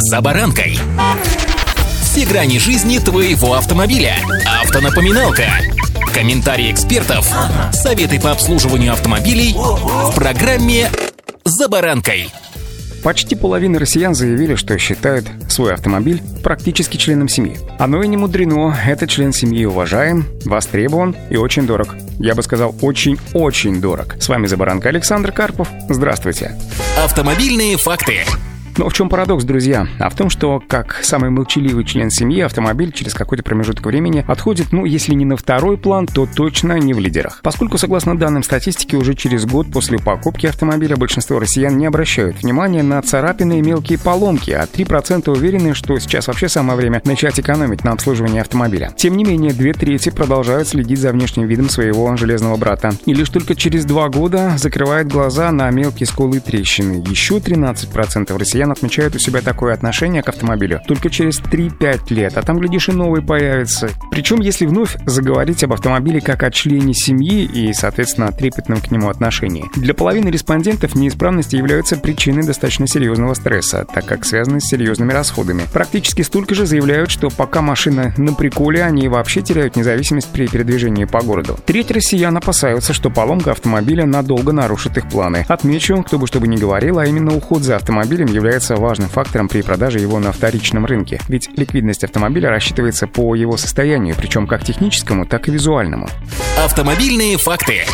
«За баранкой». Все грани жизни твоего автомобиля. Автонапоминалка. Комментарии экспертов. Советы по обслуживанию автомобилей в программе «За баранкой». Почти половина россиян заявили, что считают свой автомобиль практически членом семьи. Оно и не мудрено, этот член семьи уважаем, востребован и очень дорог. Я бы сказал, очень-очень дорог. С вами Забаранка Александр Карпов. Здравствуйте. Автомобильные факты. Но в чем парадокс, друзья? А в том, что как самый молчаливый член семьи, автомобиль через какой-то промежуток времени отходит, ну, если не на второй план, то точно не в лидерах. Поскольку, согласно данным статистики, уже через год после покупки автомобиля большинство россиян не обращают внимания на царапины и мелкие поломки, а 3% уверены, что сейчас вообще самое время начать экономить на обслуживании автомобиля. Тем не менее, две трети продолжают следить за внешним видом своего железного брата. И лишь только через два года закрывают глаза на мелкие сколы и трещины. Еще 13% россиян россиян отмечают у себя такое отношение к автомобилю только через 3-5 лет, а там, глядишь, и новый появится. Причем, если вновь заговорить об автомобиле как о члене семьи и, соответственно, трепетном к нему отношении. Для половины респондентов неисправности являются причиной достаточно серьезного стресса, так как связаны с серьезными расходами. Практически столько же заявляют, что пока машина на приколе, они вообще теряют независимость при передвижении по городу. Треть россиян опасаются, что поломка автомобиля надолго нарушит их планы. Отмечу, кто бы что бы ни говорил, а именно уход за автомобилем является является важным фактором при продаже его на вторичном рынке, ведь ликвидность автомобиля рассчитывается по его состоянию, причем как техническому, так и визуальному. Автомобильные факты.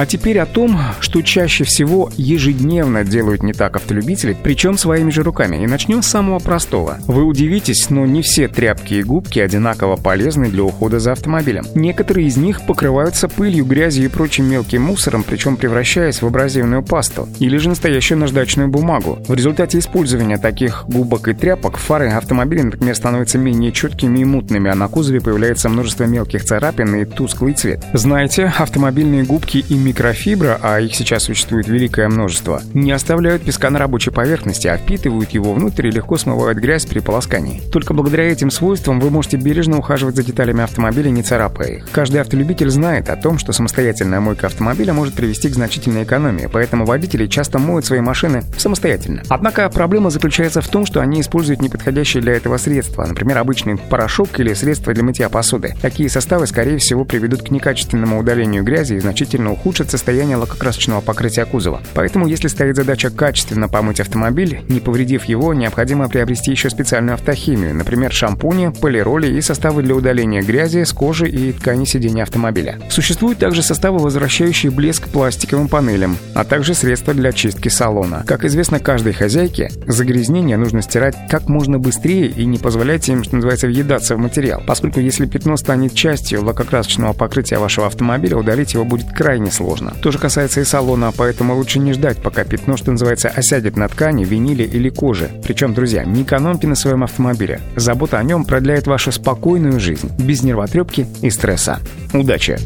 А теперь о том, что чаще всего ежедневно делают не так автолюбители, причем своими же руками. И начнем с самого простого. Вы удивитесь, но не все тряпки и губки одинаково полезны для ухода за автомобилем. Некоторые из них покрываются пылью, грязью и прочим мелким мусором, причем превращаясь в абразивную пасту или же настоящую наждачную бумагу. В результате использования таких губок и тряпок фары автомобиля, например, становятся менее четкими и мутными, а на кузове появляется множество мелких царапин и тусклый цвет. Знаете, автомобильные губки и микрофибра, а их сейчас существует великое множество, не оставляют песка на рабочей поверхности, а впитывают его внутрь и легко смывают грязь при полоскании. Только благодаря этим свойствам вы можете бережно ухаживать за деталями автомобиля, не царапая их. Каждый автолюбитель знает о том, что самостоятельная мойка автомобиля может привести к значительной экономии, поэтому водители часто моют свои машины самостоятельно. Однако проблема заключается в том, что они используют неподходящие для этого средства, например, обычный порошок или средства для мытья посуды. Такие составы, скорее всего, приведут к некачественному удалению грязи и значительно ухудшат ухудшит состояние лакокрасочного покрытия кузова. Поэтому, если стоит задача качественно помыть автомобиль, не повредив его, необходимо приобрести еще специальную автохимию, например, шампуни, полироли и составы для удаления грязи с кожи и ткани сидения автомобиля. Существуют также составы, возвращающие блеск пластиковым панелям, а также средства для чистки салона. Как известно каждой хозяйке, загрязнение нужно стирать как можно быстрее и не позволять им, что называется, въедаться в материал, поскольку если пятно станет частью лакокрасочного покрытия вашего автомобиля, удалить его будет крайне сложно сложно. То же касается и салона, поэтому лучше не ждать, пока пятно, что называется, осядет на ткани, виниле или коже. Причем, друзья, не экономьте на своем автомобиле. Забота о нем продляет вашу спокойную жизнь, без нервотрепки и стресса. Удачи!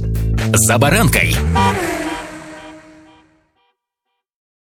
За баранкой!